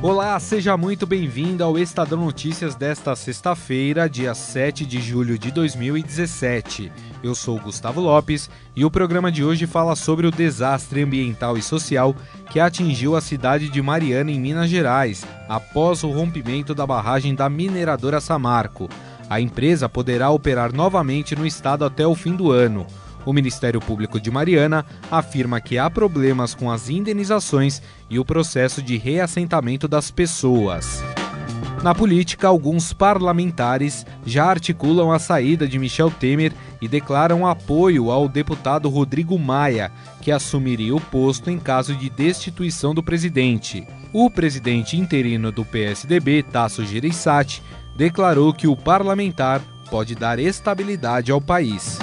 Olá, seja muito bem-vindo ao Estadão Notícias desta sexta-feira, dia 7 de julho de 2017. Eu sou Gustavo Lopes e o programa de hoje fala sobre o desastre ambiental e social que atingiu a cidade de Mariana, em Minas Gerais, após o rompimento da barragem da mineradora Samarco. A empresa poderá operar novamente no estado até o fim do ano. O Ministério Público de Mariana afirma que há problemas com as indenizações e o processo de reassentamento das pessoas. Na política, alguns parlamentares já articulam a saída de Michel Temer e declaram apoio ao deputado Rodrigo Maia, que assumiria o posto em caso de destituição do presidente. O presidente interino do PSDB, Tasso Gereissati, declarou que o parlamentar pode dar estabilidade ao país.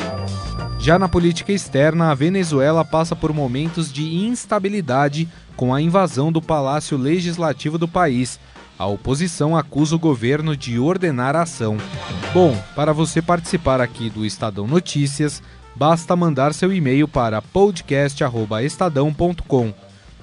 Já na política externa, a Venezuela passa por momentos de instabilidade com a invasão do Palácio Legislativo do país. A oposição acusa o governo de ordenar a ação. Bom, para você participar aqui do Estadão Notícias, basta mandar seu e-mail para podcast@estadão.com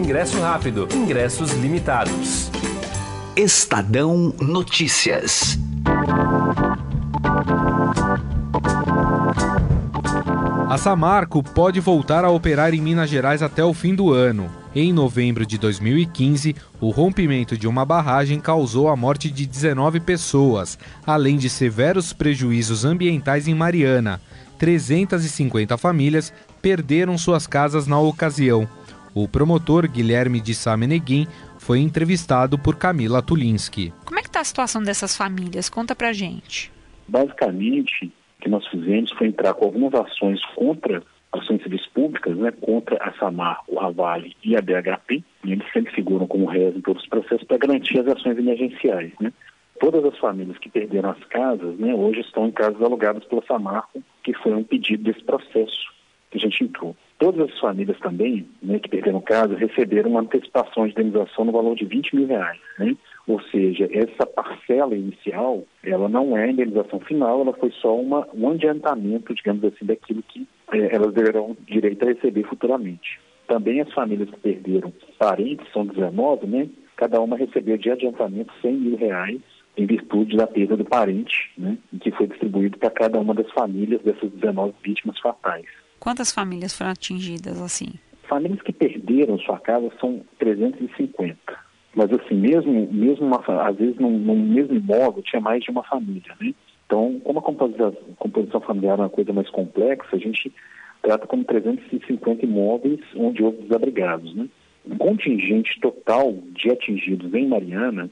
ingresso rápido. Ingressos limitados. Estadão Notícias. A Samarco pode voltar a operar em Minas Gerais até o fim do ano. Em novembro de 2015, o rompimento de uma barragem causou a morte de 19 pessoas, além de severos prejuízos ambientais em Mariana. 350 famílias perderam suas casas na ocasião. O promotor Guilherme de Sameneguin foi entrevistado por Camila Tulinski. Como é que está a situação dessas famílias? Conta pra gente. Basicamente, o que nós fizemos foi entrar com algumas ações contra ações civis públicas, né, contra a Samar, o Avale e a BHP. E eles sempre figuram como réis em todos os processos para garantir as ações emergenciais. Né. Todas as famílias que perderam as casas, né, hoje estão em casas alugadas pela Samarco, que foi um pedido desse processo que a gente entrou. Todas as famílias também, né, que perderam casa, receberam uma antecipação de indenização no valor de 20 mil reais. Né? Ou seja, essa parcela inicial, ela não é a indenização final, ela foi só uma, um adiantamento, digamos assim, daquilo que é, elas deverão direito a receber futuramente. Também as famílias que perderam parentes, são 19, né? Cada uma recebeu de adiantamento 100 mil reais em virtude da perda do parente, né? Que foi distribuído para cada uma das famílias dessas 19 vítimas fatais. Quantas famílias foram atingidas assim? Famílias que perderam sua casa são 350. Mas assim, mesmo, mesmo uma, às vezes num, num, mesmo imóvel tinha mais de uma família, né? Então, como a composição, composição familiar é uma coisa mais complexa, a gente trata como 350 imóveis onde houve desabrigados, né? O contingente total de atingidos em Mariana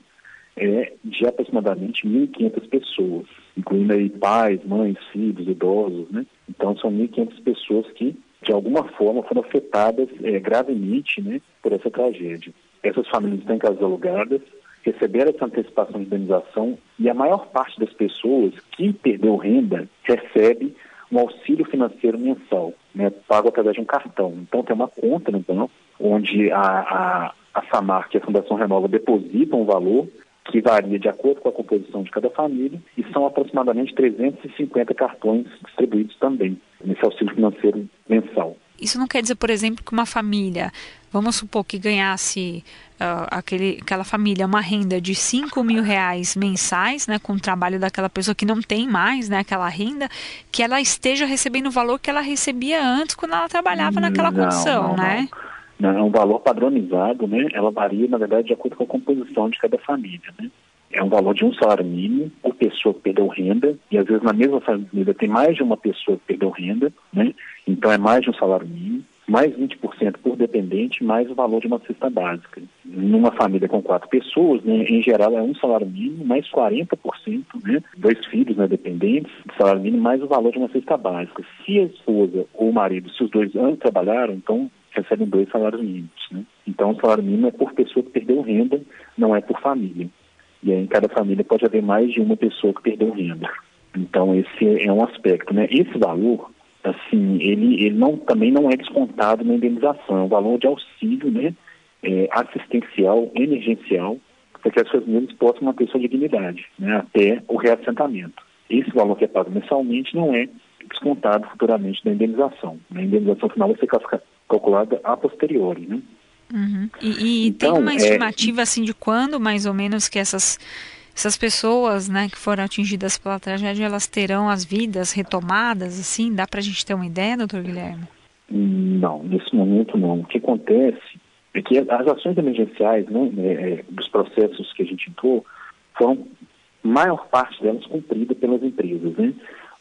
é de aproximadamente 1.500 pessoas, incluindo aí pais, mães, filhos, idosos, né? Então são 1.500 pessoas que, de alguma forma, foram afetadas é, gravemente né, por essa tragédia. Essas famílias estão em casas alugadas, receberam essa antecipação de indenização e a maior parte das pessoas que perdeu renda recebe um auxílio financeiro mensal, né, pago através de um cartão. Então tem uma conta no banco onde a, a, a SAMAR, que a Fundação Renova, deposita um valor que varia de acordo com a composição de cada família, e são aproximadamente 350 cartões distribuídos também nesse auxílio financeiro mensal. Isso não quer dizer, por exemplo, que uma família, vamos supor que ganhasse uh, aquele, aquela família uma renda de 5 mil reais mensais, né, com o trabalho daquela pessoa que não tem mais né, aquela renda, que ela esteja recebendo o valor que ela recebia antes quando ela trabalhava naquela não, condição, não, né? Não é um valor padronizado, né? Ela varia, na verdade, de acordo com a composição de cada família, né? É um valor de um salário mínimo por pessoa que perdeu renda, e às vezes na mesma família tem mais de uma pessoa que perdeu renda, né? Então é mais de um salário mínimo. mais 20% por dependente, mais o valor de uma cesta básica. Numa família com quatro pessoas, né, em geral é um salário mínimo, mais 40%, né, dois filhos né, dependentes, salário mínimo, mais o valor de uma cesta básica. Se a esposa ou o marido, se os dois antes trabalharam, então recebem dois salários mínimos. Né? Então o salário mínimo é por pessoa que perdeu renda, não é por família. E aí em cada família pode haver mais de uma pessoa que perdeu renda. Então esse é um aspecto, né? Esse valor assim, ele, ele não, também não é descontado na indenização, é um valor de auxílio né, é, assistencial, emergencial, para que as famílias possam manter sua dignidade né, até o reassentamento. Esse valor que é pago mensalmente não é descontado futuramente da indenização. A indenização final vai ser calculada a posteriori. Né? Uhum. E, e então, tem uma é, estimativa é... assim de quando mais ou menos que essas essas pessoas, né, que foram atingidas pela tragédia, elas terão as vidas retomadas, assim? Dá para a gente ter uma ideia, doutor Guilherme? Não, nesse momento não. O que acontece é que as ações emergenciais, né, é, é, dos processos que a gente entrou, foram, maior parte delas, cumprida pelas empresas, né?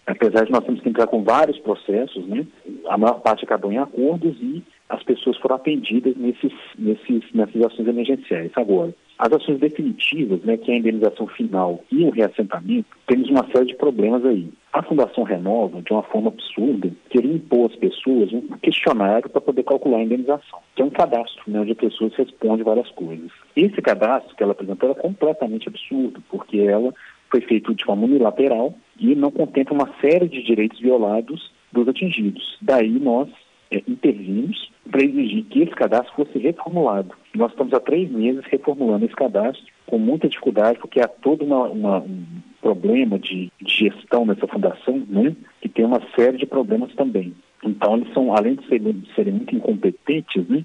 Apesar de nós termos que entrar com vários processos, né, a maior parte acabou em acordos e as pessoas foram atendidas nesses, nesses, nessas ações emergenciais. Agora, as ações definitivas, né, que é a indenização final e o reassentamento, temos uma série de problemas aí. A Fundação Renova, de uma forma absurda, queria impor às pessoas um questionário para poder calcular a indenização, que é um cadastro né, onde a pessoa responde várias coisas. Esse cadastro que ela apresentou é completamente absurdo, porque ela foi feito de forma unilateral e não contempla uma série de direitos violados dos atingidos. Daí nós é, intervimos para exigir que esse cadastro fosse reformulado. Nós estamos há três meses reformulando esse cadastro, com muita dificuldade, porque há todo uma, uma, um problema de, de, gestão nessa fundação, né, que tem uma série de problemas também. Então, eles são, além de serem, de serem muito incompetentes, né,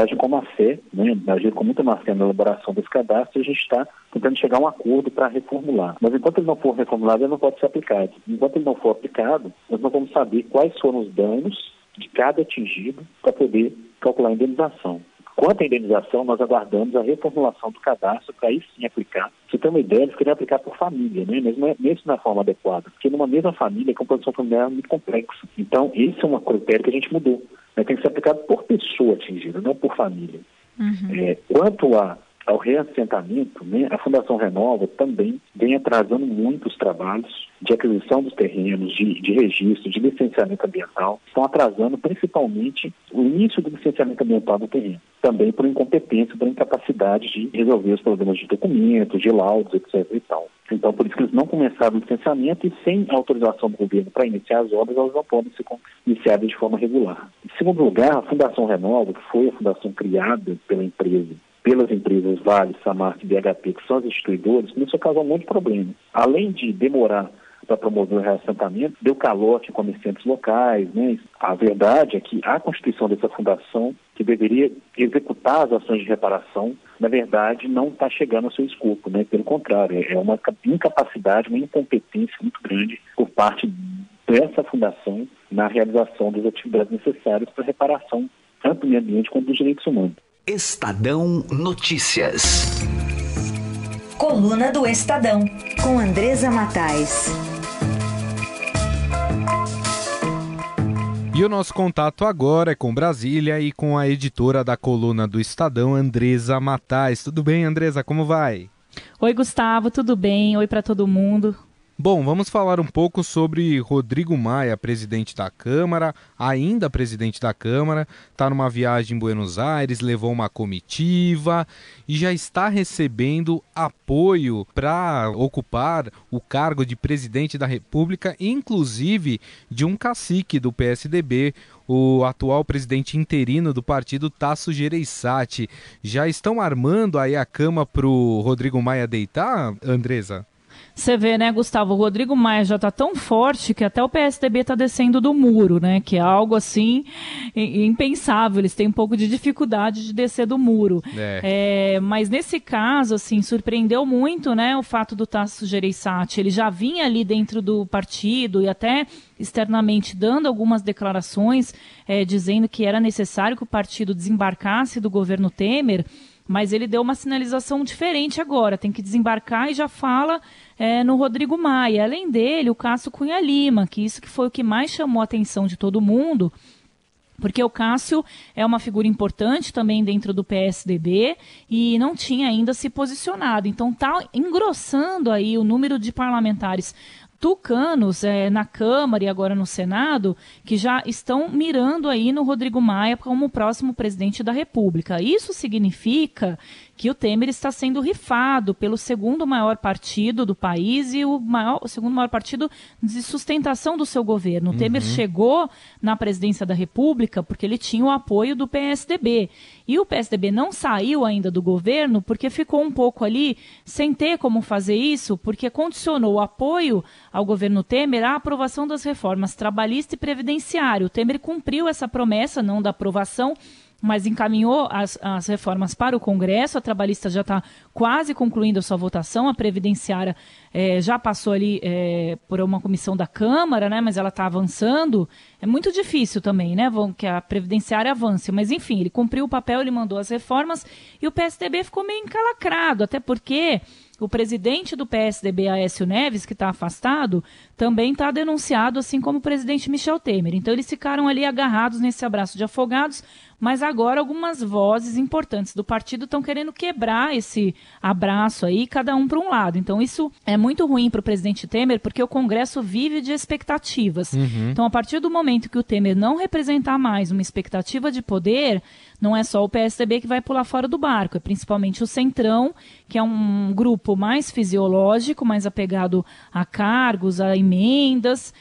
agem com fé, né, agem com muita fé na elaboração desse cadastro e a gente está tentando chegar a um acordo para reformular. Mas enquanto ele não for reformulado, ele não pode ser aplicado. Enquanto ele não for aplicado, nós não vamos saber quais foram os danos de cada atingido para poder calcular a indenização. Quanto à indenização, nós aguardamos a reformulação do cadastro para aí sim aplicar. Você tem uma ideia, eles queriam aplicar por família, né? na forma adequada, porque numa mesma família a composição familiar é muito complexa. Então, esse é um critério que a gente mudou. Né? Tem que ser aplicado por pessoa atingida, não por família. Uhum. É, quanto a ao reassentamento, né, a Fundação Renova também vem atrasando muito os trabalhos de aquisição dos terrenos, de, de registro, de licenciamento ambiental, estão atrasando principalmente o início do licenciamento ambiental do terreno, também por incompetência, por incapacidade de resolver os problemas de documentos, de laudos, etc. e tal. Então, por isso que eles não começaram o licenciamento e sem autorização do governo para iniciar as obras, elas não podem ser iniciadas de forma regular. Em segundo lugar, a Fundação Renova, que foi a fundação criada pela empresa pelas empresas Vale, Samarco e BHP, que são as instituidoras, a causar um monte de problema. Além de demorar para promover o reassentamento, deu calote em comerciantes locais. Né? A verdade é que a constituição dessa fundação, que deveria executar as ações de reparação, na verdade não está chegando ao seu escopo. Né? Pelo contrário, é uma incapacidade, uma incompetência muito grande por parte dessa fundação na realização das atividades necessárias para a reparação tanto do meio ambiente quanto dos direitos humanos. Estadão Notícias. Coluna do Estadão, com Andresa Matais. E o nosso contato agora é com Brasília e com a editora da coluna do Estadão, Andresa Matais. Tudo bem, Andresa? Como vai? Oi, Gustavo, tudo bem? Oi para todo mundo. Bom, vamos falar um pouco sobre Rodrigo Maia, presidente da Câmara, ainda presidente da Câmara, está numa viagem em Buenos Aires, levou uma comitiva e já está recebendo apoio para ocupar o cargo de presidente da República, inclusive de um cacique do PSDB, o atual presidente interino do partido, Tasso Gereissati. Já estão armando aí a cama para o Rodrigo Maia deitar, Andresa? Você vê, né, Gustavo? O Rodrigo Maia já está tão forte que até o PSDB está descendo do muro, né? Que é algo assim impensável. Eles têm um pouco de dificuldade de descer do muro. É. É, mas nesse caso, assim, surpreendeu muito, né? O fato do Tasso Gereissati. Ele já vinha ali dentro do partido e até externamente dando algumas declarações, é, dizendo que era necessário que o partido desembarcasse do governo Temer mas ele deu uma sinalização diferente agora. Tem que desembarcar e já fala é, no Rodrigo Maia. Além dele, o Cássio Cunha Lima, que isso que foi o que mais chamou a atenção de todo mundo, porque o Cássio é uma figura importante também dentro do PSDB e não tinha ainda se posicionado. Então está engrossando aí o número de parlamentares tucanos é, na Câmara e agora no Senado que já estão mirando aí no Rodrigo Maia como próximo presidente da República. Isso significa que o Temer está sendo rifado pelo segundo maior partido do país e o, maior, o segundo maior partido de sustentação do seu governo. O uhum. Temer chegou na presidência da República porque ele tinha o apoio do PSDB. E o PSDB não saiu ainda do governo porque ficou um pouco ali sem ter como fazer isso, porque condicionou o apoio ao governo Temer à aprovação das reformas trabalhista e previdenciário. O Temer cumpriu essa promessa, não da aprovação, mas encaminhou as, as reformas para o Congresso. A trabalhista já está quase concluindo a sua votação, a previdenciária é, já passou ali é, por uma comissão da Câmara, né? Mas ela está avançando. É muito difícil também, né? Que a previdenciária avance. Mas enfim, ele cumpriu o papel, ele mandou as reformas e o PSDB ficou meio encalacrado, até porque o presidente do PSDB, Aécio Neves, que está afastado, também está denunciado, assim como o presidente Michel Temer. Então eles ficaram ali agarrados nesse abraço de afogados, mas agora algumas vozes importantes do partido estão querendo quebrar esse abraço aí, cada um para um lado. Então isso é muito ruim para o presidente Temer, porque o Congresso vive de expectativas. Uhum. Então, a partir do momento que o Temer não representar mais uma expectativa de poder, não é só o PSDB que vai pular fora do barco, é principalmente o Centrão, que é um grupo mais fisiológico, mais apegado a cargos, a emendas,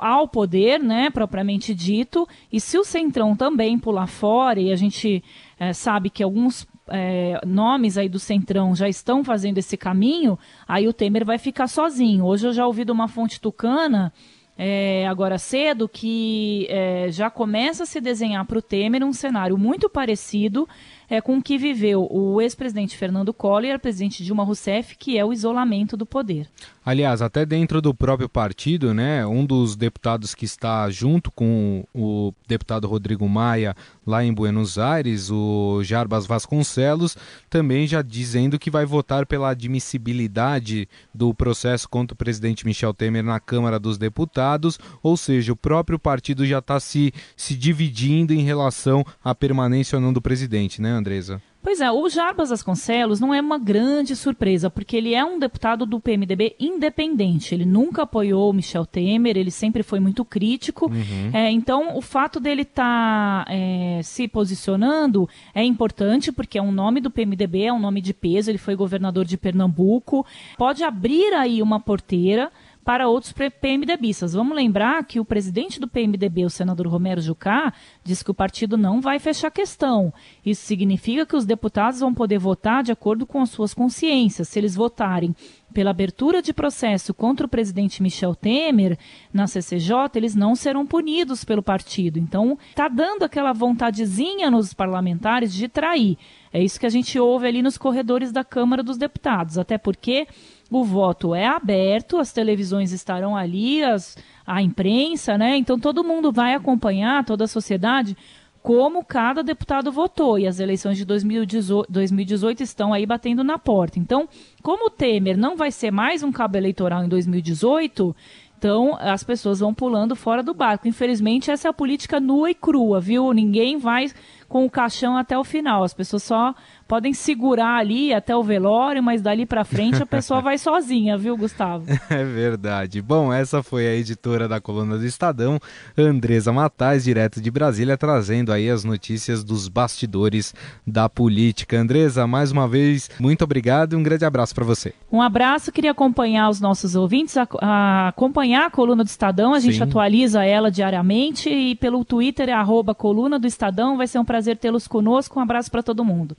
ao poder, né, propriamente dito. E se o Centrão também pular fora, e a gente é, sabe que alguns é, nomes aí do Centrão já estão fazendo esse caminho, aí o Temer vai ficar sozinho. Hoje eu já ouvi de uma fonte tucana é, agora cedo que é, já começa a se desenhar para o Temer um cenário muito parecido é, com o que viveu o ex-presidente Fernando Collor e presidente Dilma Rousseff, que é o isolamento do poder. Aliás, até dentro do próprio partido, né, um dos deputados que está junto com o deputado Rodrigo Maia lá em Buenos Aires, o Jarbas Vasconcelos, também já dizendo que vai votar pela admissibilidade do processo contra o presidente Michel Temer na Câmara dos Deputados, ou seja, o próprio partido já está se, se dividindo em relação à permanência ou não do presidente, né, Andresa? Pois é, o Jarbas Vasconcelos não é uma grande surpresa, porque ele é um deputado do PMDB independente. Ele nunca apoiou o Michel Temer, ele sempre foi muito crítico. Uhum. É, então, o fato dele estar tá, é, se posicionando é importante, porque é um nome do PMDB, é um nome de peso. Ele foi governador de Pernambuco. Pode abrir aí uma porteira para outros PMDBistas. Vamos lembrar que o presidente do PMDB, o senador Romero Jucá, diz que o partido não vai fechar a questão. Isso significa que os deputados vão poder votar de acordo com as suas consciências. Se eles votarem pela abertura de processo contra o presidente Michel Temer na CCJ, eles não serão punidos pelo partido. Então, está dando aquela vontadezinha nos parlamentares de trair. É isso que a gente ouve ali nos corredores da Câmara dos Deputados. Até porque o voto é aberto, as televisões estarão ali, as, a imprensa, né? Então todo mundo vai acompanhar, toda a sociedade, como cada deputado votou. E as eleições de 2018, 2018 estão aí batendo na porta. Então, como o Temer não vai ser mais um cabo eleitoral em 2018, então as pessoas vão pulando fora do barco. Infelizmente, essa é a política nua e crua, viu? Ninguém vai com o caixão até o final. As pessoas só podem segurar ali até o velório, mas dali para frente a pessoa vai sozinha, viu, Gustavo? É verdade. Bom, essa foi a editora da coluna do Estadão, Andresa Matais, direto de Brasília, trazendo aí as notícias dos bastidores da política. Andresa, mais uma vez, muito obrigado e um grande abraço para você. Um abraço, queria acompanhar os nossos ouvintes, a, a acompanhar a coluna do Estadão, a gente Sim. atualiza ela diariamente e pelo Twitter é arroba coluna do Estadão, vai ser um prazer tê-los conosco, um abraço para todo mundo.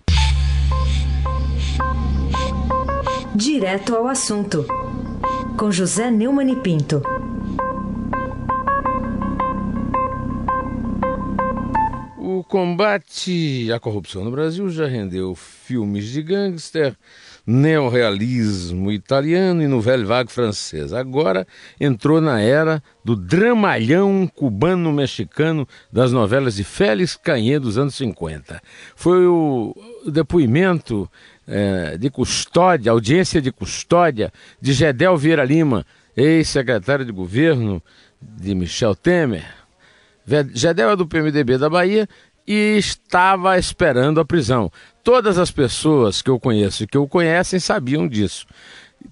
Direto ao assunto, com José Neumann e Pinto. O combate à corrupção no Brasil já rendeu filmes de gangster, neorrealismo italiano e novela vague francesa. Agora entrou na era do dramalhão cubano-mexicano das novelas de Félix Canhê dos anos 50. Foi o depoimento é, de custódia, audiência de custódia de Gedel Vieira Lima, ex-secretário de governo de Michel Temer, Gedel é do PMDB da Bahia e estava esperando a prisão. Todas as pessoas que eu conheço e que o conhecem sabiam disso.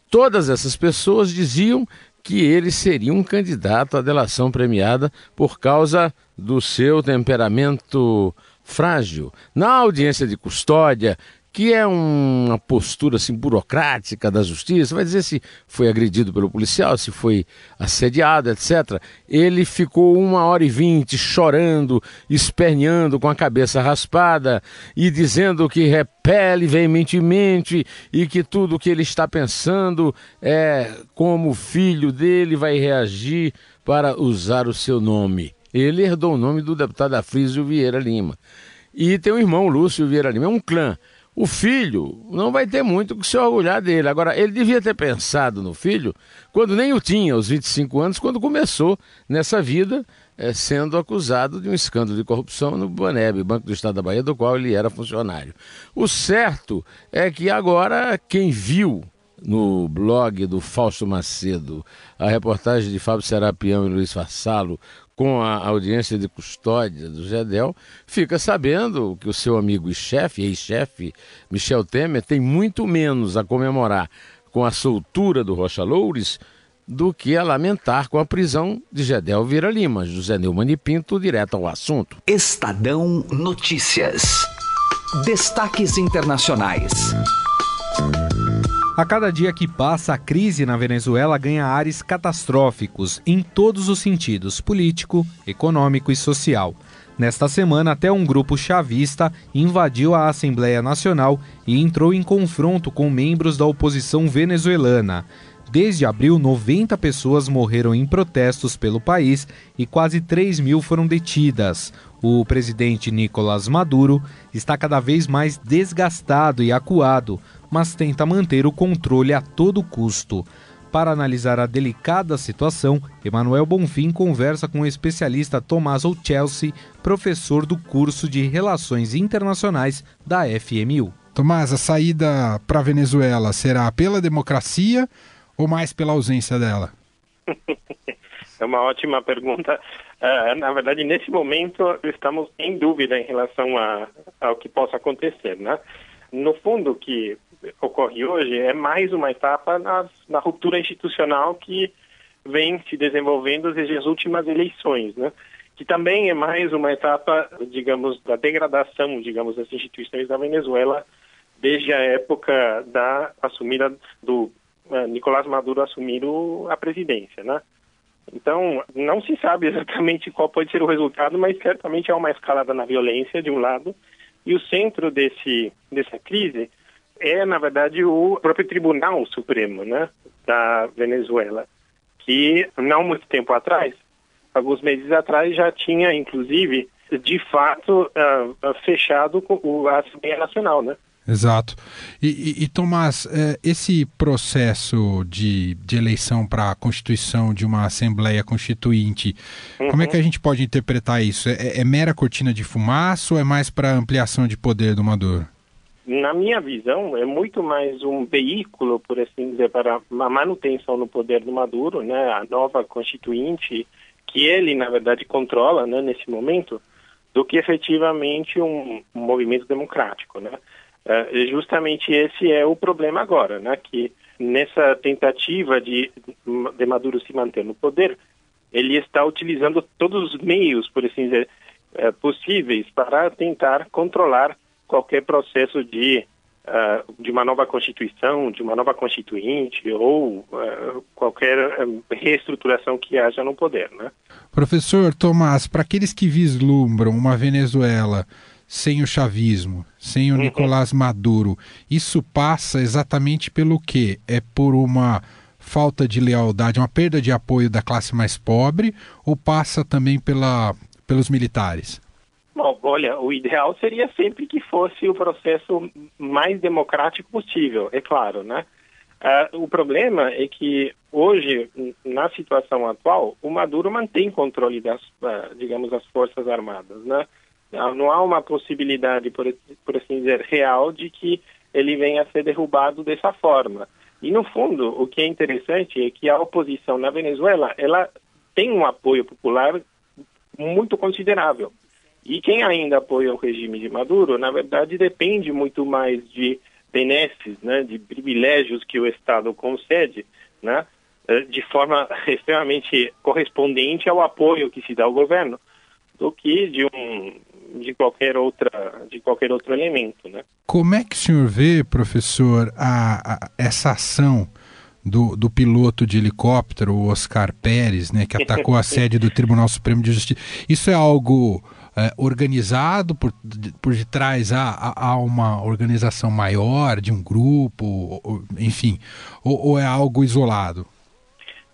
Todas essas pessoas diziam que ele seria um candidato à delação premiada por causa do seu temperamento frágil. Na audiência de custódia, que é uma postura assim burocrática da justiça, vai dizer se foi agredido pelo policial, se foi assediado, etc. Ele ficou uma hora e vinte chorando, esperneando com a cabeça raspada e dizendo que repele veementemente e que tudo o que ele está pensando é como o filho dele vai reagir para usar o seu nome. Ele herdou o nome do deputado Afrísio Vieira Lima. E tem um irmão, Lúcio Vieira Lima, é um clã. O filho não vai ter muito que se orgulhar dele. Agora, ele devia ter pensado no filho quando nem o tinha, aos 25 anos, quando começou nessa vida, é, sendo acusado de um escândalo de corrupção no Baneb, Banco do Estado da Bahia, do qual ele era funcionário. O certo é que agora quem viu no blog do Fausto Macedo a reportagem de Fábio Serapião e Luiz Fassalo com a audiência de custódia do Gedel, fica sabendo que o seu amigo e chefe, ex-chefe, Michel Temer, tem muito menos a comemorar com a soltura do Rocha Loures do que a lamentar com a prisão de Gedel Vira Lima. José Neumann e Pinto, direto ao assunto. Estadão Notícias. Destaques internacionais. A cada dia que passa, a crise na Venezuela ganha ares catastróficos em todos os sentidos político, econômico e social. Nesta semana, até um grupo chavista invadiu a Assembleia Nacional e entrou em confronto com membros da oposição venezuelana. Desde abril, 90 pessoas morreram em protestos pelo país e quase 3 mil foram detidas. O presidente Nicolás Maduro está cada vez mais desgastado e acuado, mas tenta manter o controle a todo custo. Para analisar a delicada situação, Emanuel Bonfim conversa com o especialista Tomás Chelsea, professor do curso de Relações Internacionais da FMU. Tomás, a saída para a Venezuela será pela democracia ou mais pela ausência dela? É uma ótima pergunta. Uh, na verdade, nesse momento, estamos em dúvida em relação a, ao que possa acontecer. Né? No fundo, o que ocorre hoje é mais uma etapa na, na ruptura institucional que vem se desenvolvendo desde as últimas eleições, né? que também é mais uma etapa, digamos, da degradação, digamos, das instituições da Venezuela desde a época da assumida do uh, Nicolás Maduro assumir o, a presidência, né? Então, não se sabe exatamente qual pode ser o resultado, mas certamente há uma escalada na violência, de um lado, e o centro desse, dessa crise é, na verdade, o próprio Tribunal Supremo né, da Venezuela, que não muito tempo atrás, alguns meses atrás, já tinha, inclusive, de fato, uh, fechado a Assembleia Nacional, né? Exato. E, e, e Tomás, é, esse processo de, de eleição para a constituição de uma Assembleia Constituinte, uhum. como é que a gente pode interpretar isso? É, é mera cortina de fumaça ou é mais para ampliação de poder do Maduro? Na minha visão, é muito mais um veículo, por assim dizer, para a manutenção no poder do Maduro, né, a nova constituinte, que ele, na verdade, controla né, nesse momento, do que efetivamente um, um movimento democrático, né? Uh, justamente esse é o problema agora, né? Que nessa tentativa de, de Maduro se manter no poder, ele está utilizando todos os meios, por assim dizer, uh, possíveis para tentar controlar qualquer processo de uh, de uma nova constituição, de uma nova constituinte ou qualquer reestruturação que haja no poder, né? Professor Tomás, para aqueles que vislumbram uma Venezuela sem o chavismo, sem o uhum. Nicolás Maduro, isso passa exatamente pelo quê? É por uma falta de lealdade, uma perda de apoio da classe mais pobre ou passa também pela, pelos militares? Bom, olha, o ideal seria sempre que fosse o processo mais democrático possível, é claro, né? Uh, o problema é que hoje, na situação atual, o Maduro mantém controle das, uh, digamos, das forças armadas, né? Não há uma possibilidade, por, por assim dizer, real de que ele venha a ser derrubado dessa forma. E, no fundo, o que é interessante é que a oposição na Venezuela ela tem um apoio popular muito considerável. E quem ainda apoia o regime de Maduro, na verdade, depende muito mais de benesses, né, de privilégios que o Estado concede, né, eh, de forma extremamente correspondente ao apoio que se dá ao governo, do que de um de qualquer outra de qualquer outro elemento, né? Como é que o senhor vê, professor, a, a essa ação do, do piloto de helicóptero, o Oscar Pérez, né, que atacou a sede do Tribunal Supremo de Justiça? Isso é algo é, organizado por, por detrás há, há uma organização maior de um grupo, ou, enfim, ou, ou é algo isolado?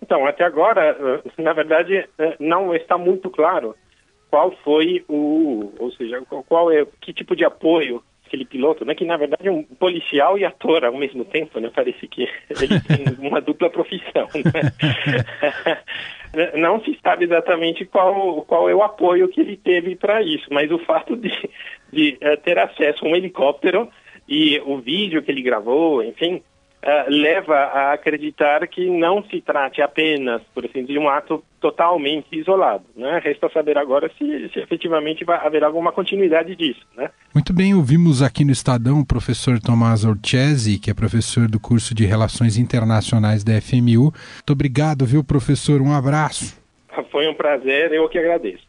Então, até agora, eh, na verdade, eh, não está muito claro qual foi o, ou seja, qual é, que tipo de apoio aquele piloto, né, que na verdade é um policial e ator ao mesmo tempo, né, parece que ele tem uma dupla profissão, né? Não se sabe exatamente qual, qual é o apoio que ele teve para isso, mas o fato de, de uh, ter acesso a um helicóptero e o vídeo que ele gravou, enfim, uh, leva a acreditar que não se trate apenas, por assim de um ato totalmente isolado. Né? Resta saber agora se, se efetivamente vai haver alguma continuidade disso. Né? Muito bem, ouvimos aqui no Estadão o professor Tomás Orchesi, que é professor do curso de Relações Internacionais da FMU. Muito obrigado, viu, professor? Um abraço. Foi um prazer, eu que agradeço.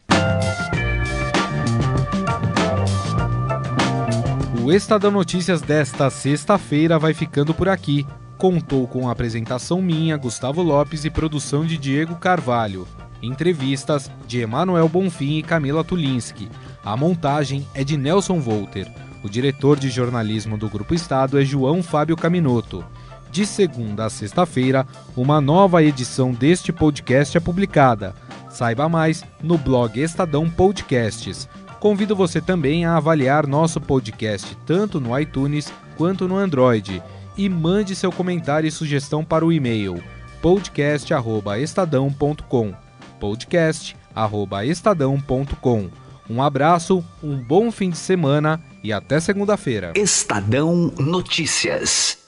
O Estadão Notícias desta sexta-feira vai ficando por aqui. Contou com a apresentação minha, Gustavo Lopes, e produção de Diego Carvalho. Entrevistas de Emanuel Bonfim e Camila Tulinski. A montagem é de Nelson Volter. O diretor de jornalismo do Grupo Estado é João Fábio Caminoto. De segunda a sexta-feira, uma nova edição deste podcast é publicada. Saiba mais no blog Estadão Podcasts Convido você também a avaliar nosso podcast tanto no iTunes quanto no Android e mande seu comentário e sugestão para o e-mail podcast@estadão.com. podcast@estadão.com. Um abraço, um bom fim de semana e até segunda-feira. Estadão Notícias.